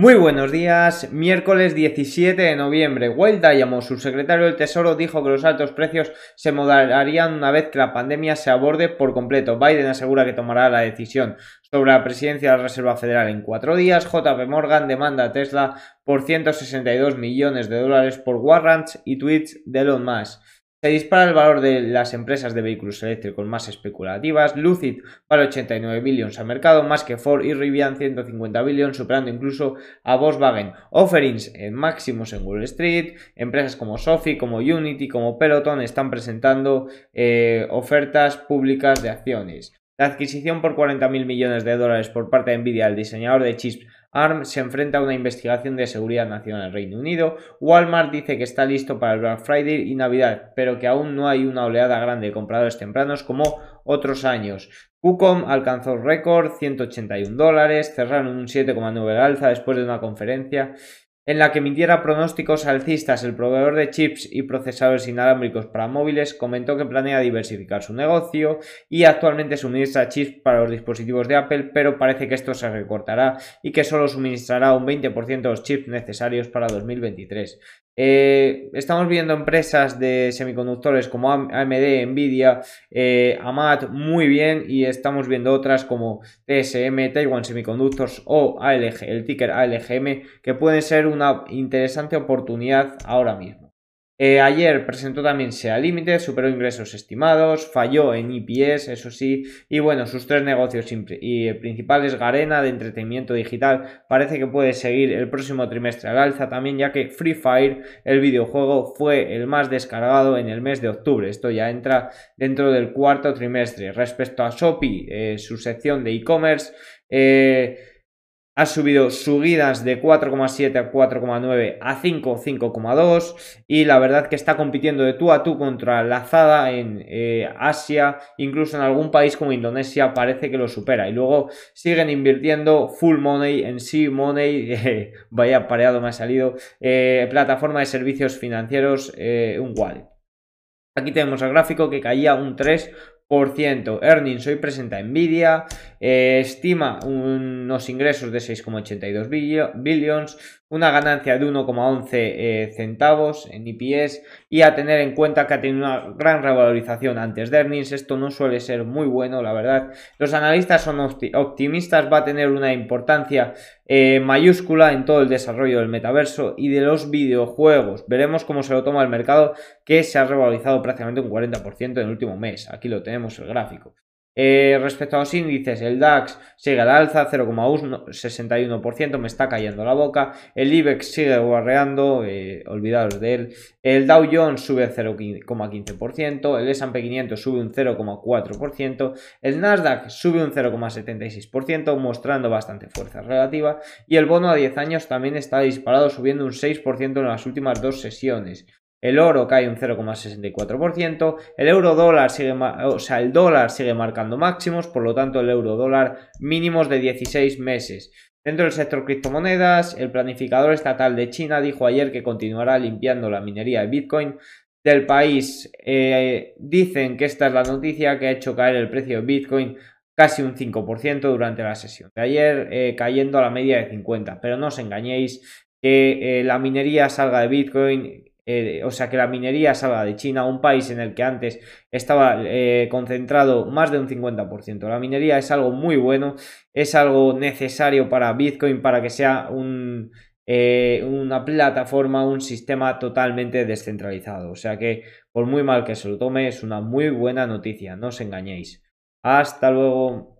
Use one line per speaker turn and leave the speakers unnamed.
Muy buenos días, miércoles 17 de noviembre. Wild Diamond, su secretario del Tesoro, dijo que los altos precios se moderarían una vez que la pandemia se aborde por completo. Biden asegura que tomará la decisión sobre la presidencia de la Reserva Federal en cuatro días. JP Morgan demanda a Tesla por 162 millones de dólares por warrants y tweets de Elon Musk. Se dispara el valor de las empresas de vehículos eléctricos más especulativas. Lucid vale 89 billones al mercado, más que Ford y Rivian 150 billones, superando incluso a Volkswagen. Offerings en máximos en Wall Street. Empresas como Sophie, como Unity, como Peloton están presentando eh, ofertas públicas de acciones. La adquisición por 40.000 millones de dólares por parte de Nvidia al diseñador de chips ARM se enfrenta a una investigación de seguridad nacional en Reino Unido. Walmart dice que está listo para el Black Friday y Navidad, pero que aún no hay una oleada grande de compradores tempranos como otros años. QCOM alcanzó récord 181 dólares, cerraron un 7,9 alza después de una conferencia en la que emitiera pronósticos alcistas, el proveedor de chips y procesadores inalámbricos para móviles comentó que planea diversificar su negocio y actualmente suministra chips para los dispositivos de Apple, pero parece que esto se recortará y que solo suministrará un 20% de los chips necesarios para 2023. Eh, estamos viendo empresas de semiconductores como AMD, Nvidia, eh, AMAT muy bien y estamos viendo otras como TSM, Taiwan Semiconductors o ALG, el ticker ALGM que pueden ser una interesante oportunidad ahora mismo. Eh, ayer presentó también SEA Limited, superó ingresos estimados, falló en EPS, eso sí, y bueno, sus tres negocios y principales, Garena de entretenimiento digital, parece que puede seguir el próximo trimestre al alza también, ya que Free Fire, el videojuego, fue el más descargado en el mes de octubre. Esto ya entra dentro del cuarto trimestre. Respecto a Shopee, eh, su sección de e-commerce, eh, ha subido subidas de 4,7 a 4,9 a 5, 5,2 y la verdad que está compitiendo de tú a tú contra Lazada en eh, Asia, incluso en algún país como Indonesia parece que lo supera y luego siguen invirtiendo full money en sí money, eh, vaya pareado me ha salido, eh, plataforma de servicios financieros, un wallet. Aquí tenemos el gráfico que caía un 3 Earnings hoy presenta Nvidia, eh, estima unos ingresos de 6,82 billions, una ganancia de 1,11 eh, centavos en EPS y a tener en cuenta que ha tenido una gran revalorización antes de earnings. Esto no suele ser muy bueno, la verdad. Los analistas son optimistas, va a tener una importancia eh, mayúscula en todo el desarrollo del metaverso y de los videojuegos. Veremos cómo se lo toma el mercado que se ha revalorizado prácticamente un 40% en el último mes. Aquí lo tenemos el gráfico. Eh, respecto a los índices, el DAX sigue al alza, 0,61%, me está cayendo la boca. El IBEX sigue guarreando, eh, olvidaros de él. El Dow Jones sube 0,15%, el S&P 500 sube un 0,4%, el Nasdaq sube un 0,76%, mostrando bastante fuerza relativa. Y el bono a 10 años también está disparado, subiendo un 6% en las últimas dos sesiones. El oro cae un 0,64%, el euro dólar sigue, o sea, el dólar sigue marcando máximos, por lo tanto el euro dólar mínimos de 16 meses. Dentro del sector criptomonedas, el planificador estatal de China dijo ayer que continuará limpiando la minería de Bitcoin del país. Eh, dicen que esta es la noticia que ha hecho caer el precio de Bitcoin casi un 5% durante la sesión de ayer, eh, cayendo a la media de 50. Pero no os engañéis que eh, la minería salga de Bitcoin eh, o sea, que la minería salga de China, un país en el que antes estaba eh, concentrado más de un 50%. La minería es algo muy bueno, es algo necesario para Bitcoin, para que sea eh, una plataforma, un sistema totalmente descentralizado. O sea que, por muy mal que se lo tome, es una muy buena noticia, no os engañéis. Hasta luego.